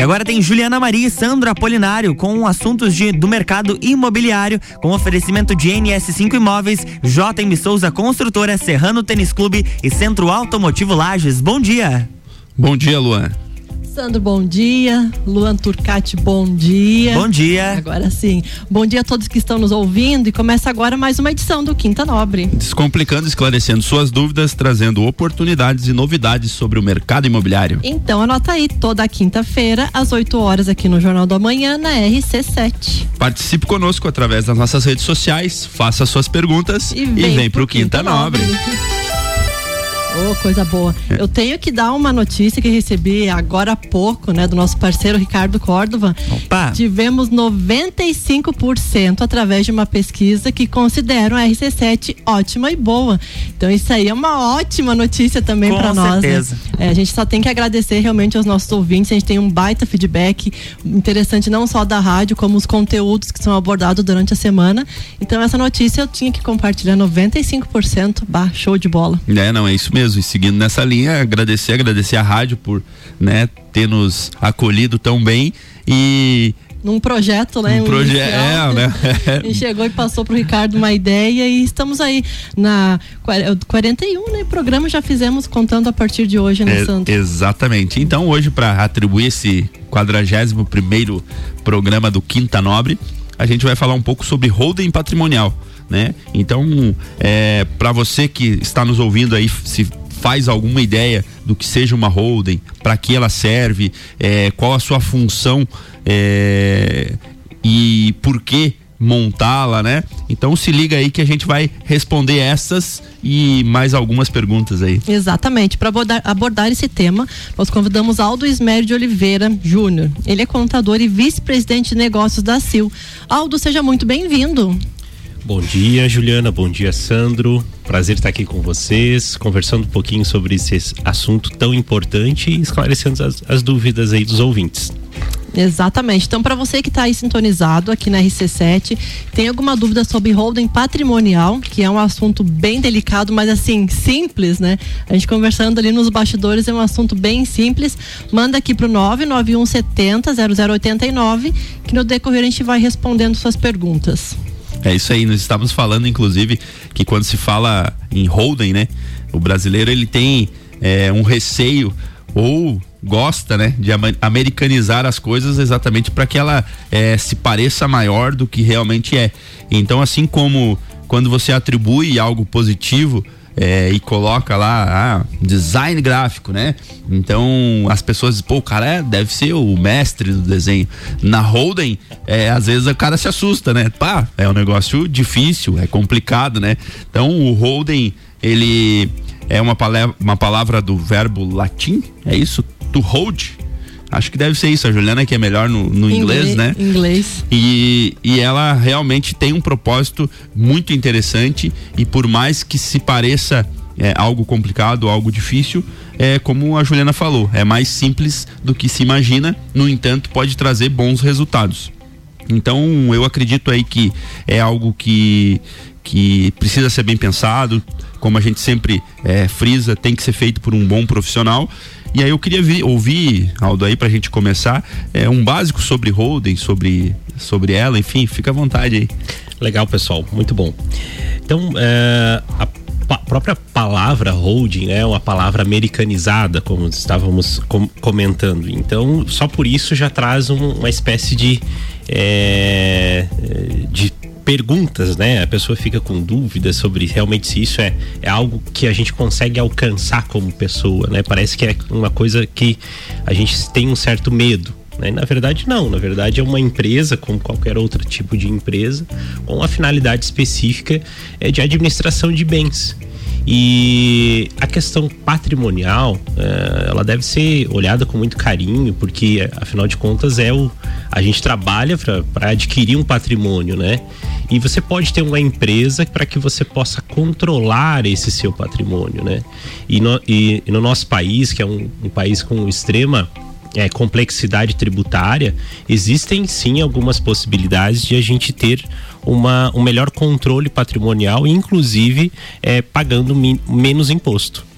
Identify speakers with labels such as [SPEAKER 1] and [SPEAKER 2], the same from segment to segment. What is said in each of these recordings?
[SPEAKER 1] E agora tem Juliana Maria e Sandro Apolinário com assuntos de, do mercado imobiliário, com oferecimento de NS5 Imóveis, JM Souza Construtora, Serrano Tênis Clube e Centro Automotivo Lages. Bom dia.
[SPEAKER 2] Bom dia, Luan.
[SPEAKER 3] Sandro, bom dia. Luan Turcati, bom dia.
[SPEAKER 1] Bom dia.
[SPEAKER 3] Agora sim. Bom dia a todos que estão nos ouvindo e começa agora mais uma edição do Quinta Nobre.
[SPEAKER 2] Descomplicando, esclarecendo suas dúvidas, trazendo oportunidades e novidades sobre o mercado imobiliário.
[SPEAKER 3] Então anota aí, toda quinta-feira, às 8 horas, aqui no Jornal da Manhã, na RC7.
[SPEAKER 2] Participe conosco através das nossas redes sociais, faça suas perguntas e vem, e vem pro, pro Quinta, Quinta Nobre. Nobre.
[SPEAKER 3] Oh, coisa boa. Eu tenho que dar uma notícia que recebi agora há pouco, né, do nosso parceiro Ricardo Córdova. Opa. Tivemos 95% através de uma pesquisa que consideram a RC7 ótima e boa. Então isso aí é uma ótima notícia também para nós.
[SPEAKER 1] Com né? certeza.
[SPEAKER 3] Né? É, a gente só tem que agradecer realmente aos nossos ouvintes. A gente tem um baita feedback interessante não só da rádio, como os conteúdos que são abordados durante a semana. Então essa notícia eu tinha que compartilhar 95%. Bah, show de bola.
[SPEAKER 2] É, não, é isso mesmo mesmo. E seguindo nessa linha, agradecer, agradecer a rádio por, né, ter nos acolhido tão bem e
[SPEAKER 3] num projeto, né?
[SPEAKER 2] Um projeto, é, né?
[SPEAKER 3] e chegou e passou pro Ricardo uma ideia e estamos aí na 41, né? Programa já fizemos contando a partir de hoje, né, é, Sandro?
[SPEAKER 2] Exatamente. Então hoje para atribuir esse 41 primeiro programa do Quinta Nobre, a gente vai falar um pouco sobre holding patrimonial né? Então, é, para você que está nos ouvindo aí, se faz alguma ideia do que seja uma holding, para que ela serve, é, qual a sua função é, e por que montá-la, né? Então se liga aí que a gente vai responder essas e mais algumas perguntas aí.
[SPEAKER 3] Exatamente. Para abordar, abordar, esse tema, nós convidamos Aldo Ismério de Oliveira Júnior. Ele é contador e vice-presidente de negócios da CIL. Aldo, seja muito bem-vindo.
[SPEAKER 4] Bom dia, Juliana. Bom dia, Sandro. Prazer estar aqui com vocês, conversando um pouquinho sobre esse assunto tão importante e esclarecendo as, as dúvidas aí dos ouvintes.
[SPEAKER 3] Exatamente. Então, para você que está aí sintonizado aqui na RC7, tem alguma dúvida sobre holding patrimonial, que é um assunto bem delicado, mas assim, simples, né? A gente conversando ali nos bastidores é um assunto bem simples. Manda aqui pro 99170 0089, que no decorrer a gente vai respondendo suas perguntas.
[SPEAKER 2] É isso aí, nós estávamos falando, inclusive, que quando se fala em holding, né? O brasileiro ele tem é, um receio ou gosta, né, de americanizar as coisas exatamente para que ela é, se pareça maior do que realmente é. Então, assim como quando você atribui algo positivo é, e coloca lá ah, design gráfico, né? Então as pessoas dizem, pô, o cara é, deve ser o mestre do desenho. Na Holden, é, às vezes o cara se assusta, né? Pá, é um negócio difícil, é complicado, né? Então o Holden, ele é uma palavra, uma palavra do verbo latim, é isso? To hold, Acho que deve ser isso. A Juliana que é melhor no, no inglês, inglês, né?
[SPEAKER 3] Inglês.
[SPEAKER 2] E, e ela realmente tem um propósito muito interessante e por mais que se pareça é, algo complicado, algo difícil, é como a Juliana falou, é mais simples do que se imagina. No entanto, pode trazer bons resultados. Então, eu acredito aí que é algo que que precisa ser bem pensado, como a gente sempre é, frisa, tem que ser feito por um bom profissional e aí eu queria vi, ouvir, Aldo, aí pra gente começar, é, um básico sobre Holden, sobre, sobre ela, enfim, fica à vontade aí.
[SPEAKER 4] Legal, pessoal, muito bom. Então, é, a própria palavra holding é uma palavra americanizada, como estávamos com comentando. Então, só por isso já traz um, uma espécie de, é, de perguntas, né? A pessoa fica com dúvidas sobre realmente se isso é, é algo que a gente consegue alcançar como pessoa, né? Parece que é uma coisa que a gente tem um certo medo. Né? Na verdade, não. Na verdade, é uma empresa, como qualquer outro tipo de empresa, com uma finalidade específica é de administração de bens. E a questão patrimonial, é, ela deve ser olhada com muito carinho, porque afinal de contas é o a gente trabalha para adquirir um patrimônio, né? E você pode ter uma empresa para que você possa controlar esse seu patrimônio, né? E no, e, e no nosso país, que é um, um país com extrema é, complexidade tributária, existem sim algumas possibilidades de a gente ter uma, um melhor controle patrimonial, inclusive é, pagando menos imposto.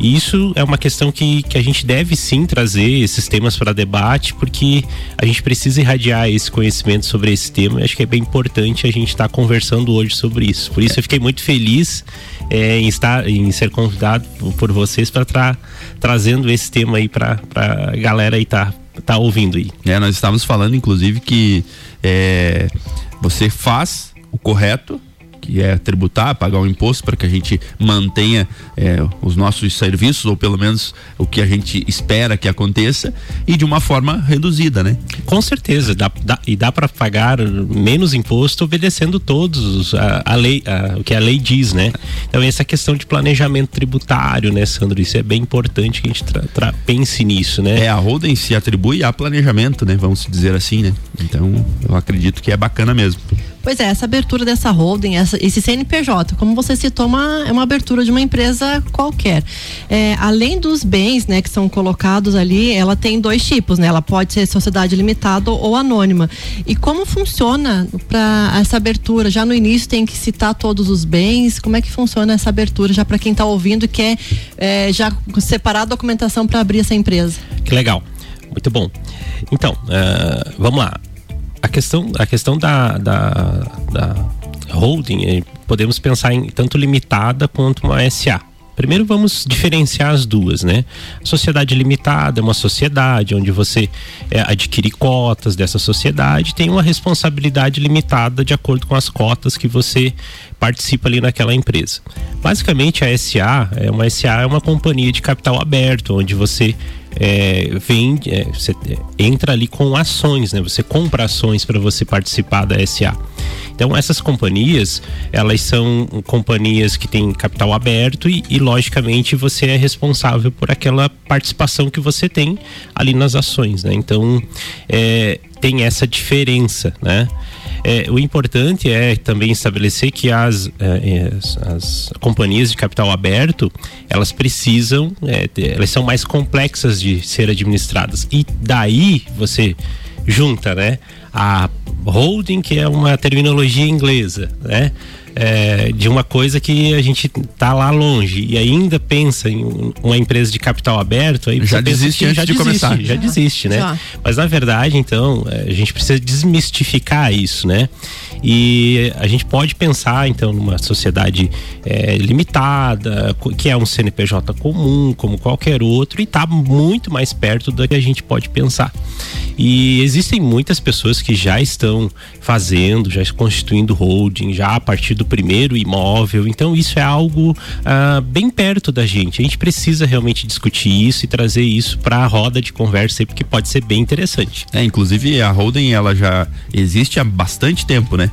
[SPEAKER 4] E isso é uma questão que, que a gente deve sim trazer esses temas para debate, porque a gente precisa irradiar esse conhecimento sobre esse tema. E acho que é bem importante a gente estar tá conversando hoje sobre isso. Por isso eu fiquei muito feliz é, em estar, em ser convidado por vocês para estar tra trazendo esse tema aí para a galera aí tá, tá ouvindo aí.
[SPEAKER 2] É, nós estávamos falando, inclusive, que é, você faz o correto que é tributar, pagar o um imposto para que a gente mantenha é, os nossos serviços, ou pelo menos o que a gente espera que aconteça, e de uma forma reduzida, né?
[SPEAKER 4] Com certeza, dá, dá e dá para pagar menos imposto obedecendo todos a, a lei, a, o que a lei diz, né? Então essa questão de planejamento tributário, né, Sandro? Isso é bem importante que a gente pense nisso, né?
[SPEAKER 2] É, a holding se atribui a planejamento, né? Vamos dizer assim, né? Então eu acredito que é bacana mesmo.
[SPEAKER 3] Pois é, essa abertura dessa holding, essa, esse CNPJ, como você citou, uma, é uma abertura de uma empresa qualquer. É, além dos bens, né, que são colocados ali, ela tem dois tipos, né? Ela pode ser sociedade limitada ou anônima. E como funciona para essa abertura? Já no início tem que citar todos os bens. Como é que funciona essa abertura? Já para quem está ouvindo e quer é, já separar a documentação para abrir essa empresa?
[SPEAKER 4] Que legal, muito bom. Então, uh, vamos lá a questão, a questão da, da, da holding, eh, podemos pensar em tanto limitada quanto uma SA. Primeiro vamos diferenciar as duas, né? Sociedade limitada é uma sociedade onde você é, adquire cotas dessa sociedade, tem uma responsabilidade limitada de acordo com as cotas que você participa ali naquela empresa. Basicamente a SA é uma SA é uma companhia de capital aberto, onde você é, vende, é, você entra ali com ações, né? Você compra ações para você participar da SA. Então essas companhias, elas são companhias que têm capital aberto e, e logicamente você é responsável por aquela participação que você tem ali nas ações, né? Então é, tem essa diferença, né? É, o importante é também estabelecer que as, é, as, as, companhias de capital aberto elas precisam, é, elas são mais complexas de ser administradas e daí você junta, né? A holding que é uma terminologia inglesa, né? É, de uma coisa que a gente tá lá longe e ainda pensa em uma empresa de capital aberto, aí
[SPEAKER 2] já desiste antes
[SPEAKER 4] já
[SPEAKER 2] de
[SPEAKER 4] desiste,
[SPEAKER 2] começar.
[SPEAKER 4] Já desiste, né? Já. Mas na verdade, então, é, a gente precisa desmistificar isso, né? E a gente pode pensar, então, numa sociedade é, limitada, que é um CNPJ comum, como qualquer outro, e está muito mais perto do que a gente pode pensar. E existem muitas pessoas que já estão fazendo, já constituindo holding, já a partir do primeiro imóvel. Então, isso é algo ah, bem perto da gente. A gente precisa realmente discutir isso e trazer isso para a roda de conversa, porque pode ser bem interessante.
[SPEAKER 2] É, inclusive a holding ela já existe há bastante tempo, né?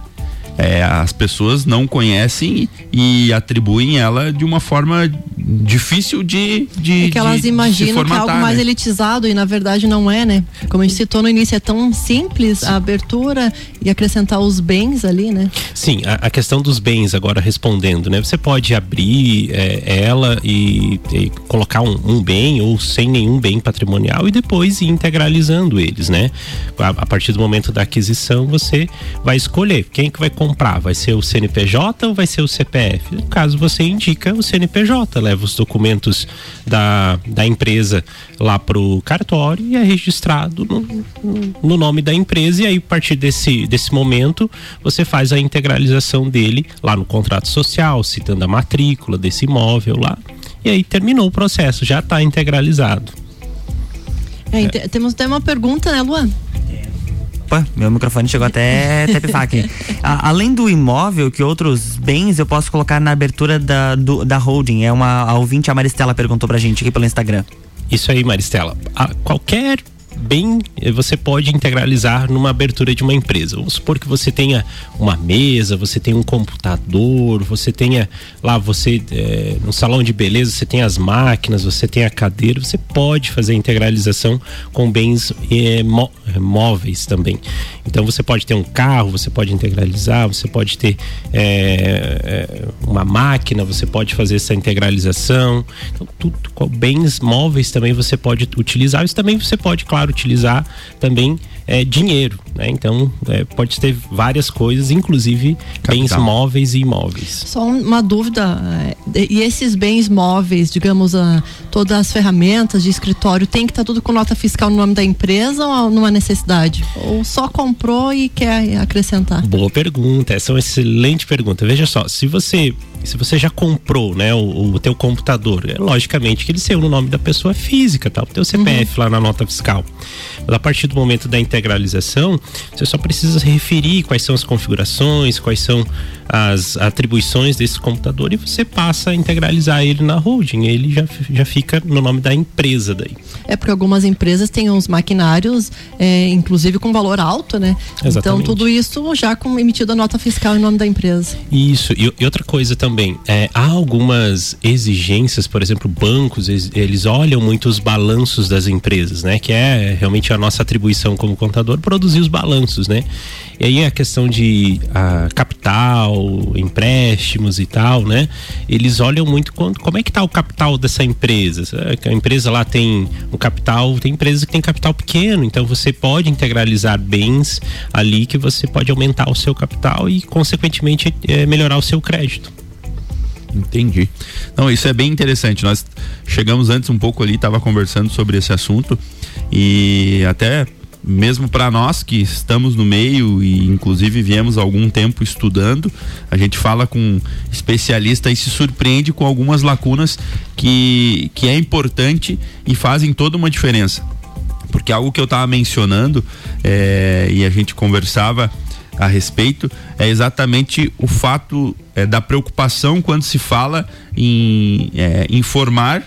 [SPEAKER 2] É, as pessoas não conhecem e atribuem ela de uma forma difícil de. de
[SPEAKER 3] é que elas
[SPEAKER 2] de,
[SPEAKER 3] imaginam
[SPEAKER 2] de que é
[SPEAKER 3] algo mais né? elitizado e na verdade não é, né? Como a gente citou no início, é tão simples a abertura e acrescentar os bens ali, né?
[SPEAKER 4] Sim, a, a questão dos bens, agora respondendo, né? Você pode abrir é, ela e, e colocar um, um, bem ou sem nenhum bem patrimonial e depois ir integralizando eles, né? A, a partir do momento da aquisição, você vai escolher quem que vai comprar comprar? Vai ser o CNPJ ou vai ser o CPF? No caso, você indica o CNPJ, leva os documentos da, da empresa lá pro cartório e é registrado no, no nome da empresa e aí a partir desse, desse momento você faz a integralização dele lá no contrato social, citando a matrícula desse imóvel lá e aí terminou o processo, já está integralizado.
[SPEAKER 3] É, é. Temos até uma pergunta, né, Luan?
[SPEAKER 1] Opa, meu microfone chegou até, até pifar aqui. A, além do imóvel, que outros bens eu posso colocar na abertura da, do, da holding? É uma a ouvinte, a Maristela, perguntou pra gente aqui pelo Instagram.
[SPEAKER 4] Isso aí, Maristela. A, qualquer bem eh, você pode integralizar numa abertura de uma empresa. Vamos supor que você tenha uma mesa, você tem um computador, você tenha lá você é, no salão de beleza você tem as máquinas, você tem a cadeira, você pode fazer a integralização com bens é, móveis também. Então você pode ter um carro, você pode integralizar, você pode ter é, uma máquina, você pode fazer essa integralização. Então, tudo, bens móveis também você pode utilizar. Isso também você pode, claro utilizar também é, dinheiro, né? Então é, pode ter várias coisas, inclusive Capital. bens móveis e imóveis.
[SPEAKER 3] Só uma dúvida, é, e esses bens móveis, digamos, a, todas as ferramentas de escritório, tem que estar tá tudo com nota fiscal no nome da empresa ou numa necessidade? Ou só comprou e quer acrescentar?
[SPEAKER 4] Boa pergunta, essa é uma excelente pergunta. Veja só, se você se você já comprou, né, o, o teu computador, é logicamente que ele saiu no nome da pessoa física, tá? O teu CPF uhum. lá na nota fiscal. Mas a partir do momento da integralização, você só precisa referir quais são as configurações, quais são as atribuições desse computador e você passa a integralizar ele na holding. Ele já, já fica no nome da empresa daí.
[SPEAKER 3] É porque algumas empresas têm uns maquinários, é, inclusive com valor alto, né? Então, Exatamente. Então tudo isso já com emitido a nota fiscal em nome da empresa.
[SPEAKER 4] Isso. E, e outra coisa também, é, há algumas exigências, por exemplo, bancos, eles, eles olham muito os balanços das empresas, né? Que é realmente a nossa atribuição como contador produzir os balanços, né? E aí a questão de a, capital, empréstimos e tal, né? Eles olham muito quando, como é que tá o capital dessa empresa. A empresa lá tem o capital, tem empresas que tem capital pequeno, então você pode integralizar bens ali que você pode aumentar o seu capital e, consequentemente, é, melhorar o seu crédito.
[SPEAKER 2] Entendi. Não, isso é bem interessante. Nós chegamos antes um pouco ali, estava conversando sobre esse assunto e até mesmo para nós que estamos no meio e inclusive viemos algum tempo estudando, a gente fala com especialista e se surpreende com algumas lacunas que, que é importante e fazem toda uma diferença. Porque algo que eu estava mencionando é, e a gente conversava a respeito é exatamente o fato é, da preocupação quando se fala em é, informar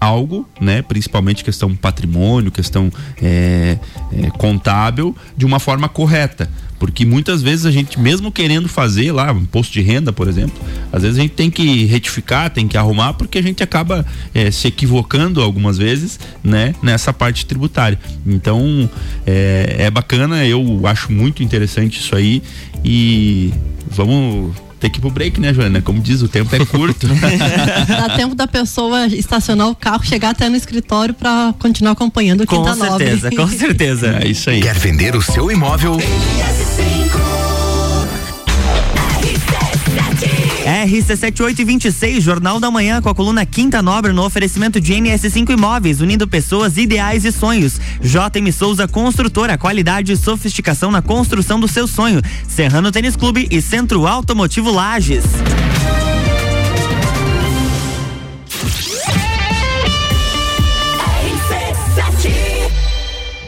[SPEAKER 2] algo, né, principalmente questão patrimônio, questão é, é, contábil, de uma forma correta. Porque muitas vezes a gente, mesmo querendo fazer lá, um imposto de renda, por exemplo, às vezes a gente tem que retificar, tem que arrumar, porque a gente acaba é, se equivocando algumas vezes, né, nessa parte tributária. Então, é, é bacana, eu acho muito interessante isso aí e vamos tem que ir pro break, né, Joana? Como diz, o tempo é curto.
[SPEAKER 3] Dá tempo da pessoa estacionar o carro, chegar até no escritório para continuar acompanhando o Quinta
[SPEAKER 1] Com certeza,
[SPEAKER 3] Nobre.
[SPEAKER 1] com certeza.
[SPEAKER 2] É isso aí.
[SPEAKER 5] Quer vender o seu imóvel?
[SPEAKER 1] RC7826, Jornal da Manhã, com a coluna Quinta Nobre no oferecimento de NS5 Imóveis, unindo pessoas, ideais e sonhos. JM Souza Construtora, qualidade e sofisticação na construção do seu sonho. Serrano Tênis Clube e Centro Automotivo Lages.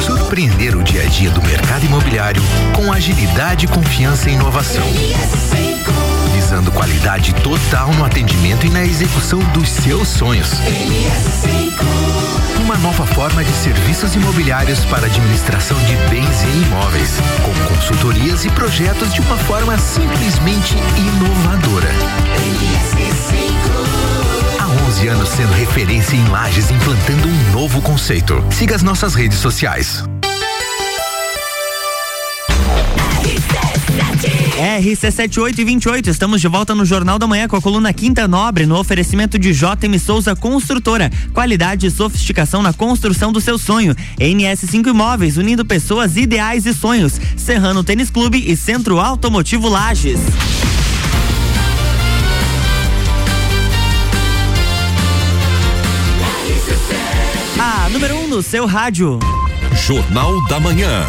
[SPEAKER 5] Surpreender o dia a dia do mercado imobiliário com agilidade, confiança e inovação. Visando qualidade total no atendimento e na execução dos seus sonhos. Uma nova forma de serviços imobiliários para administração de bens e imóveis, com consultorias e projetos de uma forma simplesmente inovadora. Sendo referência em lajes, implantando um novo conceito. Siga as nossas redes sociais.
[SPEAKER 1] RC7828, estamos de volta no Jornal da Manhã com a coluna Quinta Nobre, no oferecimento de JM Souza Construtora. Qualidade e sofisticação na construção do seu sonho. NS5 Imóveis, unindo pessoas, ideais e sonhos. Serrano Tênis Clube e Centro Automotivo Lages. No seu rádio.
[SPEAKER 5] Jornal da Manhã.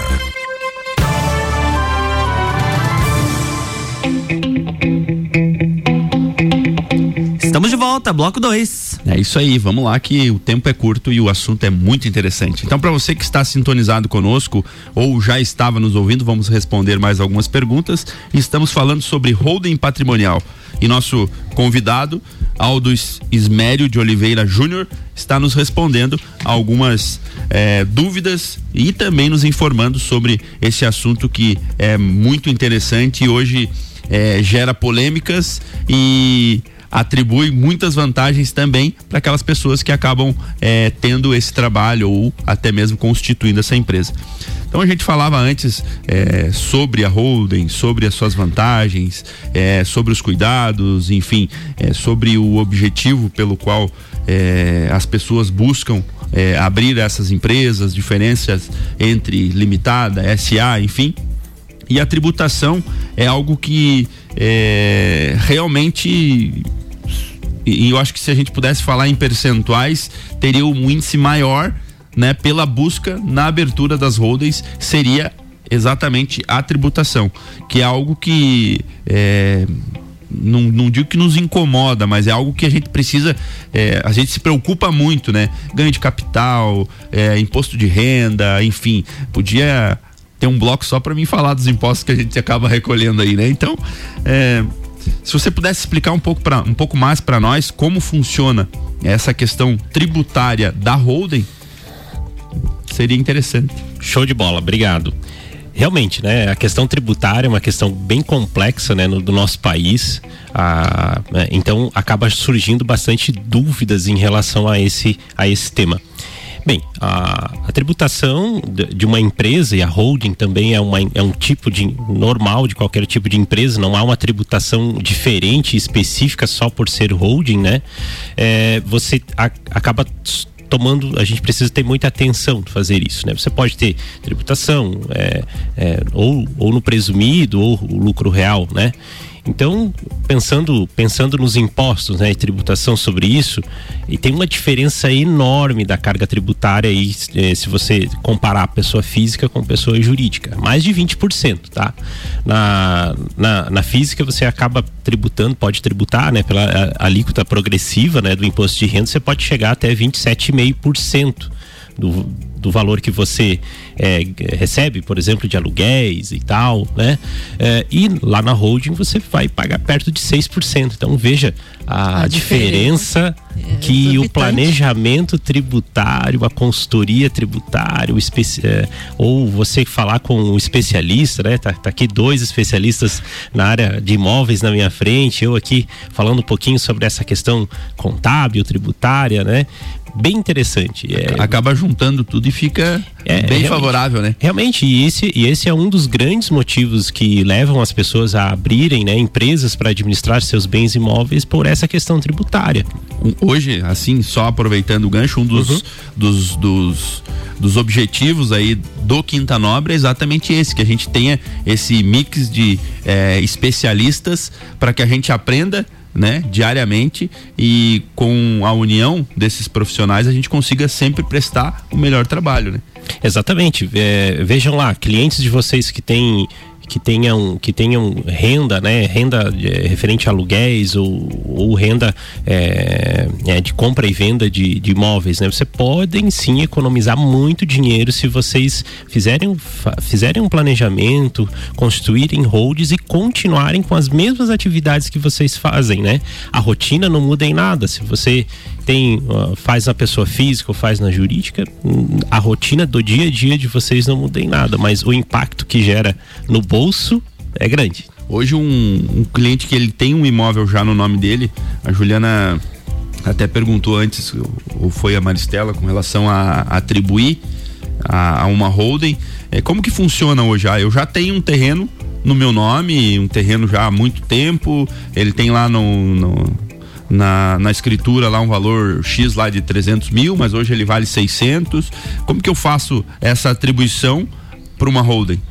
[SPEAKER 1] Estamos de volta, bloco 2.
[SPEAKER 2] É isso aí, vamos lá que o tempo é curto e o assunto é muito interessante. Então, para você que está sintonizado conosco ou já estava nos ouvindo, vamos responder mais algumas perguntas. Estamos falando sobre holding patrimonial. E nosso convidado, Aldo Ismério de Oliveira Júnior, está nos respondendo algumas é, dúvidas e também nos informando sobre esse assunto que é muito interessante e hoje é, gera polêmicas e atribui muitas vantagens também para aquelas pessoas que acabam é, tendo esse trabalho ou até mesmo constituindo essa empresa. Então a gente falava antes é, sobre a holding, sobre as suas vantagens, é, sobre os cuidados, enfim, sobre o objetivo pelo qual as pessoas buscam abrir essas empresas, diferenças entre limitada, SA, enfim. E a tributação é algo que é, realmente e eu acho que se a gente pudesse falar em percentuais, teria um índice maior né, pela busca na abertura das holdings seria exatamente a tributação, que é algo que é, não, não digo que nos incomoda, mas é algo que a gente precisa, é, a gente se preocupa muito, né? Ganho de capital, é, imposto de renda, enfim, podia ter um bloco só para mim falar dos impostos que a gente acaba recolhendo aí, né? Então, é, se você pudesse explicar um pouco, pra, um pouco mais para nós como funciona essa questão tributária da holding, seria interessante.
[SPEAKER 4] Show de bola, obrigado. Realmente, né? A questão tributária é uma questão bem complexa, né, no, do nosso país. Ah, então acaba surgindo bastante dúvidas em relação a esse, a esse tema. Bem, a, a, tributação de uma empresa e a holding também é, uma, é um tipo de normal de qualquer tipo de empresa, não há uma tributação diferente, específica só por ser holding, né? É, você a, acaba tomando, a gente precisa ter muita atenção de fazer isso, né? Você pode ter tributação, é, é, ou, ou no presumido, ou lucro real, né? Então, pensando, pensando nos impostos né, e tributação sobre isso, e tem uma diferença enorme da carga tributária aí, eh, se você comparar a pessoa física com pessoa jurídica. Mais de 20%, tá? Na, na, na física você acaba tributando, pode tributar, né? Pela alíquota progressiva né, do imposto de renda, você pode chegar até 27,5% do, do valor que você é, recebe, por exemplo, de aluguéis e tal, né? É, e lá na holding você vai pagar perto de 6%. Então veja a, a diferença, diferença é, que o planejamento tributário, a consultoria tributária, o é, ou você falar com um especialista, né? Tá, tá, aqui dois especialistas na área de imóveis na minha frente, eu aqui falando um pouquinho sobre essa questão contábil, tributária, né? Bem interessante.
[SPEAKER 2] É, Acaba juntando tudo e fica é, bem favorável, né?
[SPEAKER 4] Realmente, e esse, e esse é um dos grandes motivos que levam as pessoas a abrirem né, empresas para administrar seus bens imóveis por essa questão tributária.
[SPEAKER 2] Hoje, assim, só aproveitando o gancho, um dos, uhum. dos, dos, dos objetivos aí do Quinta Nobre é exatamente esse, que a gente tenha esse mix de é, especialistas para que a gente aprenda né, diariamente e com a união desses profissionais a gente consiga sempre prestar o melhor trabalho, né?
[SPEAKER 4] Exatamente. É, vejam lá, clientes de vocês que têm que tenham, que tenham renda, né? Renda é, referente a aluguéis ou, ou renda é, é, de compra e venda de, de imóveis, né? Você podem sim economizar muito dinheiro se vocês fizerem, fizerem um planejamento, constituírem holds e continuarem com as mesmas atividades que vocês fazem, né? A rotina não muda em nada. Se você tem faz na pessoa física ou faz na jurídica, hum, a rotina do dia a dia de vocês não muda em nada, mas o impacto que gera no bolso é grande.
[SPEAKER 2] Hoje um, um cliente que ele tem um imóvel já no nome dele, a Juliana até perguntou antes, ou foi a Maristela, com relação a, a atribuir a, a, uma holding. É, como que funciona hoje? Ah, eu já tenho um terreno no meu nome, um terreno já há muito tempo, ele tem lá no, no na, na escritura lá um valor X lá de 300 mil, mas hoje ele vale 600. Como que eu faço essa atribuição para uma holding?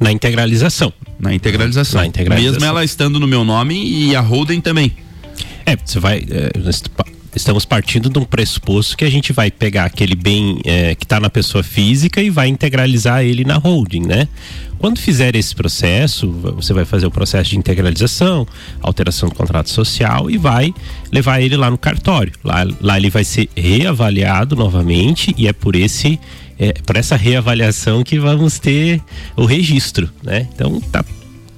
[SPEAKER 4] Na integralização.
[SPEAKER 2] Na integralização. Na integralização. Mesmo ela estando no meu nome e a holding também.
[SPEAKER 4] É, você vai. É, estamos partindo de um pressuposto que a gente vai pegar aquele bem é, que está na pessoa física e vai integralizar ele na holding, né? Quando fizer esse processo, você vai fazer o processo de integralização, alteração do contrato social e vai levar ele lá no cartório. Lá, lá ele vai ser reavaliado novamente e é por esse é, por essa reavaliação que vamos ter o registro, né? Então tá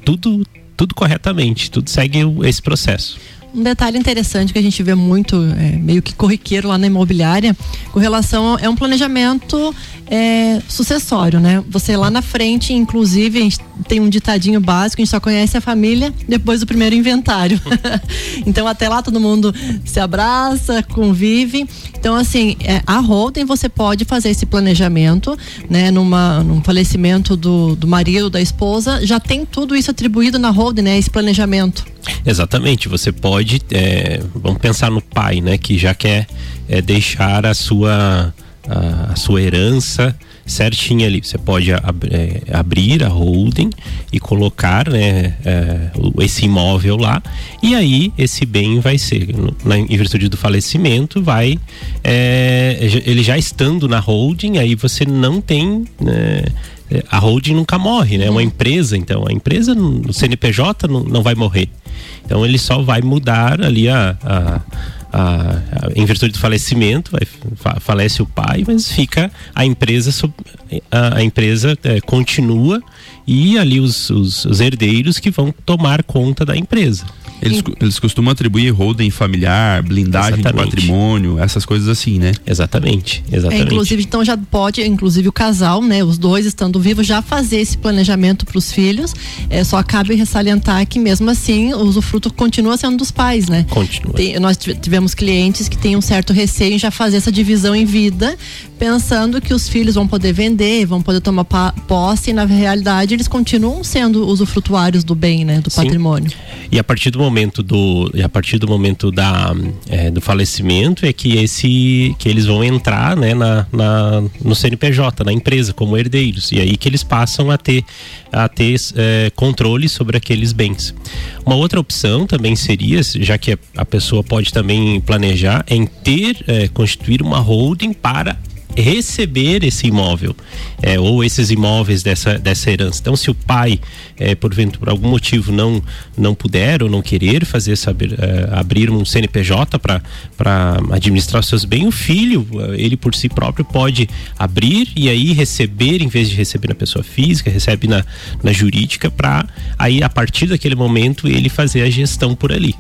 [SPEAKER 4] tudo tudo corretamente, tudo segue esse processo.
[SPEAKER 3] Um detalhe interessante que a gente vê muito, é, meio que corriqueiro lá na imobiliária, com relação é um planejamento é, sucessório, né? Você lá na frente, inclusive, a gente tem um ditadinho básico, a gente só conhece a família depois do primeiro inventário. então até lá todo mundo se abraça, convive. Então assim, é, a holding você pode fazer esse planejamento, né? Numa, num falecimento do, do marido, da esposa, já tem tudo isso atribuído na holding, né? Esse planejamento.
[SPEAKER 4] Exatamente, você pode, é, vamos pensar no pai, né? Que já quer é, deixar a sua a, a sua herança certinha ali. Você pode ab é, abrir a holding e colocar né, é, esse imóvel lá e aí esse bem vai ser, na, em virtude do falecimento, vai é, ele já estando na holding, aí você não tem né, a holding nunca morre, né? É uma uhum. empresa, então a empresa no CNPJ não, não vai morrer. Então ele só vai mudar ali a, a a, a, em virtude do falecimento, vai, fa, falece o pai, mas fica a empresa, a, a empresa é, continua e ali os, os, os herdeiros que vão tomar conta da empresa.
[SPEAKER 2] Eles, eles costumam atribuir holding familiar, blindagem exatamente. de patrimônio, essas coisas assim, né?
[SPEAKER 4] Exatamente, exatamente.
[SPEAKER 3] É, inclusive, então já pode, inclusive o casal, né, os dois estando vivos, já fazer esse planejamento para os filhos. É, só cabe ressalientar que mesmo assim o usufruto continua sendo dos pais, né?
[SPEAKER 4] Continua.
[SPEAKER 3] Tem, nós tivemos clientes que têm um certo receio em já fazer essa divisão em vida, pensando que os filhos vão poder vender, vão poder tomar posse, e na realidade eles continuam sendo usufrutuários do bem, né, do Sim. patrimônio.
[SPEAKER 4] E a partir do momento do e a partir do momento da é, do falecimento é que esse que eles vão entrar né, na, na, no CNPJ na empresa como herdeiros. E aí que eles passam a ter a ter é, controle sobre aqueles bens. Uma outra opção também seria já que a pessoa pode também planejar em ter é, constituir uma holding para receber esse imóvel é, ou esses imóveis dessa, dessa herança. Então, se o pai, é, por, por algum motivo, não, não puder ou não querer fazer saber, é, abrir um CNPJ para administrar seus bens, o filho, é, ele por si próprio pode abrir e aí receber, em vez de receber na pessoa física, recebe na, na jurídica, para aí, a partir daquele momento, ele fazer a gestão por ali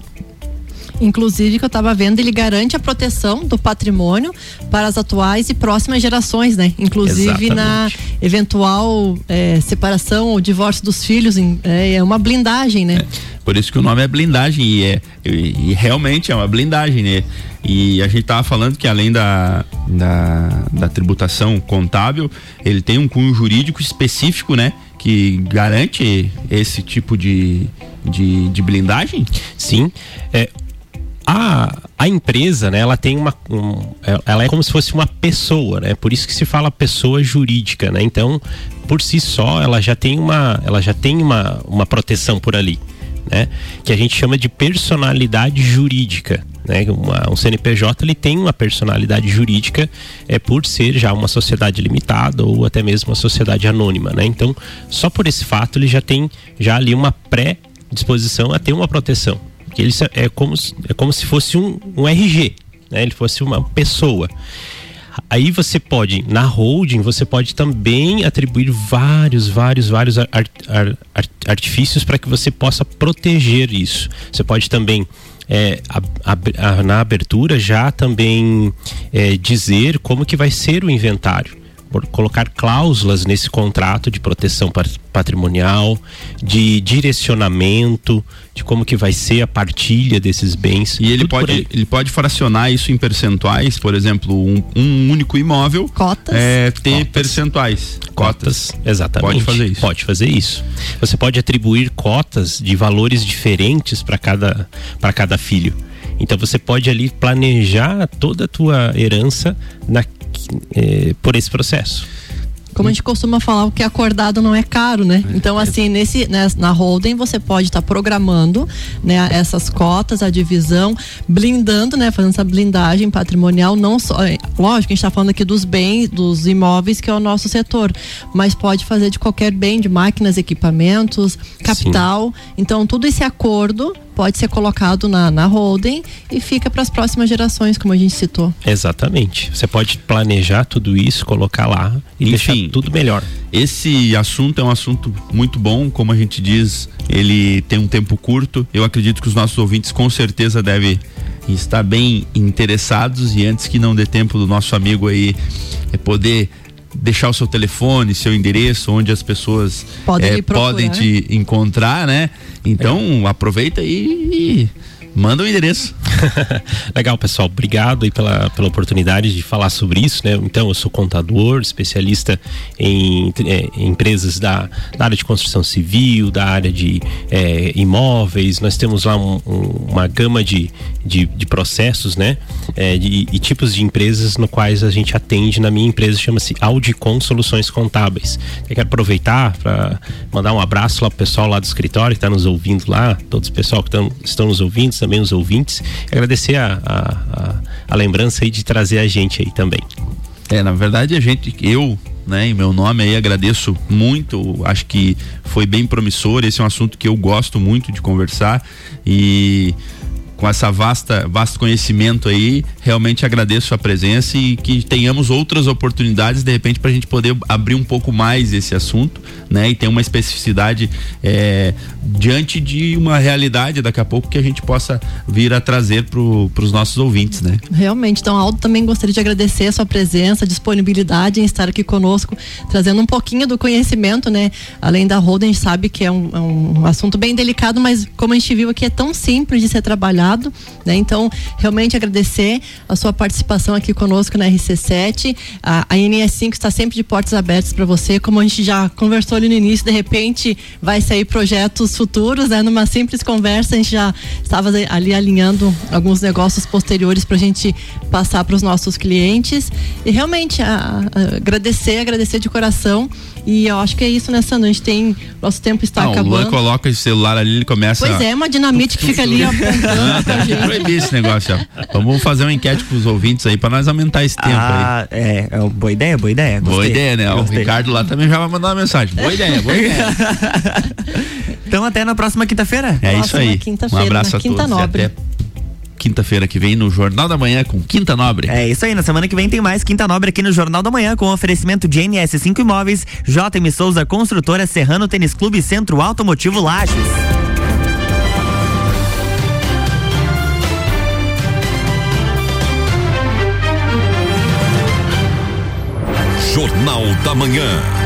[SPEAKER 3] inclusive que eu estava vendo, ele garante a proteção do patrimônio para as atuais e próximas gerações, né? Inclusive Exatamente. na eventual é, separação ou divórcio dos filhos, é, é uma blindagem, né? É,
[SPEAKER 2] por isso que o nome é blindagem e, é, e, e realmente é uma blindagem, né? E a gente estava falando que além da, da, da, tributação contábil, ele tem um cunho jurídico específico, né? Que garante esse tipo de, de, de blindagem?
[SPEAKER 4] Sim. É, a, a empresa, né, ela tem uma. Um, ela é como se fosse uma pessoa, né? Por isso que se fala pessoa jurídica, né? Então, por si só, ela já tem uma, ela já tem uma, uma proteção por ali, né? Que a gente chama de personalidade jurídica. Né? Uma, um CNPJ ele tem uma personalidade jurídica é por ser já uma sociedade limitada ou até mesmo uma sociedade anônima, né? Então, só por esse fato ele já tem já ali uma pré disposição a ter uma proteção que ele é como, é como se fosse um, um RG, né? Ele fosse uma pessoa. Aí você pode, na holding, você pode também atribuir vários, vários, vários art, art, art, artifícios para que você possa proteger isso. Você pode também é, a, na abertura já também é, dizer como que vai ser o inventário colocar cláusulas nesse contrato de proteção patrimonial, de direcionamento, de como que vai ser a partilha desses bens.
[SPEAKER 2] E ele pode, ele pode fracionar isso em percentuais, por exemplo, um, um único imóvel.
[SPEAKER 3] Cotas.
[SPEAKER 2] É, ter Cotas. percentuais.
[SPEAKER 4] Cotas. Cotas. Exatamente.
[SPEAKER 2] Pode fazer isso.
[SPEAKER 4] Pode fazer isso. Você pode atribuir cotas de valores diferentes para cada, para cada filho. Então você pode ali planejar toda a tua herança na, por esse processo.
[SPEAKER 3] Como a gente costuma falar, o que é acordado não é caro, né? Então, assim, nesse, né, na holding você pode estar tá programando né, essas cotas, a divisão, blindando, né? Fazendo essa blindagem patrimonial, não só. É, lógico, a gente está falando aqui dos bens, dos imóveis, que é o nosso setor, mas pode fazer de qualquer bem, de máquinas, equipamentos, capital. Sim. Então, tudo esse acordo pode ser colocado na, na holding e fica para as próximas gerações, como a gente citou.
[SPEAKER 4] Exatamente. Você pode planejar tudo isso, colocar lá e Enfim, deixar tudo melhor.
[SPEAKER 2] Esse assunto é um assunto muito bom, como a gente diz, ele tem um tempo curto. Eu acredito que os nossos ouvintes com certeza devem estar bem interessados e antes que não dê tempo do nosso amigo aí é poder deixar o seu telefone, seu endereço, onde as pessoas podem, é, podem te encontrar, né? Então é. aproveita e, e manda o endereço.
[SPEAKER 4] Legal, pessoal. Obrigado aí pela, pela oportunidade de falar sobre isso, né? Então, eu sou contador, especialista em, é, empresas da, da, área de construção civil, da área de é, imóveis. Nós temos lá um, um, uma gama de, de, de processos, né? É, de, e tipos de empresas no quais a gente atende. Na minha empresa chama-se Audicom Soluções Contábeis. Eu quero aproveitar para mandar um abraço lá pro pessoal lá do escritório que está nos ouvindo lá, todos os pessoal que tão, estão nos ouvindo, também os ouvintes agradecer a, a, a, lembrança aí de trazer a gente aí também.
[SPEAKER 2] É, na verdade a gente, eu, né, em meu nome aí agradeço muito, acho que foi bem promissor, esse é um assunto que eu gosto muito de conversar e com essa vasta vasto conhecimento aí, realmente agradeço a presença e que tenhamos outras oportunidades de repente para a gente poder abrir um pouco mais esse assunto, né? E ter uma especificidade é, diante de uma realidade daqui a pouco que a gente possa vir a trazer para os nossos ouvintes, né?
[SPEAKER 3] Realmente, então Aldo também gostaria de agradecer a sua presença, disponibilidade em estar aqui conosco, trazendo um pouquinho do conhecimento, né? Além da Roda, a gente sabe que é um, é um assunto bem delicado, mas como a gente viu aqui é tão simples de ser trabalhado né? Então, realmente agradecer a sua participação aqui conosco na RC7. A, a NS5 está sempre de portas abertas para você, como a gente já conversou ali no início, de repente vai sair projetos futuros, né? Numa simples conversa, a gente já estava ali alinhando alguns negócios posteriores para a gente passar para os nossos clientes. E realmente a, a, agradecer, agradecer de coração. E eu acho que é isso nessa noite. Tem. Nosso tempo está Não, acabando. O Luan
[SPEAKER 2] coloca esse celular ali, ele começa.
[SPEAKER 3] Pois é, uma dinamite que fica ali apontando
[SPEAKER 2] gente. Proibir esse negócio, ó. Vamos fazer uma enquete com os ouvintes aí pra nós aumentar esse tempo ah,
[SPEAKER 1] aí. É, é boa ideia, boa ideia.
[SPEAKER 2] Gostei, boa ideia, né? Gostei. O Ricardo lá também já vai mandar uma mensagem. Boa ideia, boa ideia.
[SPEAKER 1] então até na próxima quinta-feira.
[SPEAKER 2] É isso aí.
[SPEAKER 3] Um abraço a
[SPEAKER 2] quinta
[SPEAKER 3] todos. Nobre.
[SPEAKER 2] até quinta-feira que vem no Jornal da Manhã com Quinta Nobre.
[SPEAKER 1] É isso aí, na semana que vem tem mais Quinta Nobre aqui no Jornal da Manhã com oferecimento de NS5 Imóveis, JM Souza Construtora, Serrano Tênis Clube Centro Automotivo Lages.
[SPEAKER 5] Jornal da Manhã.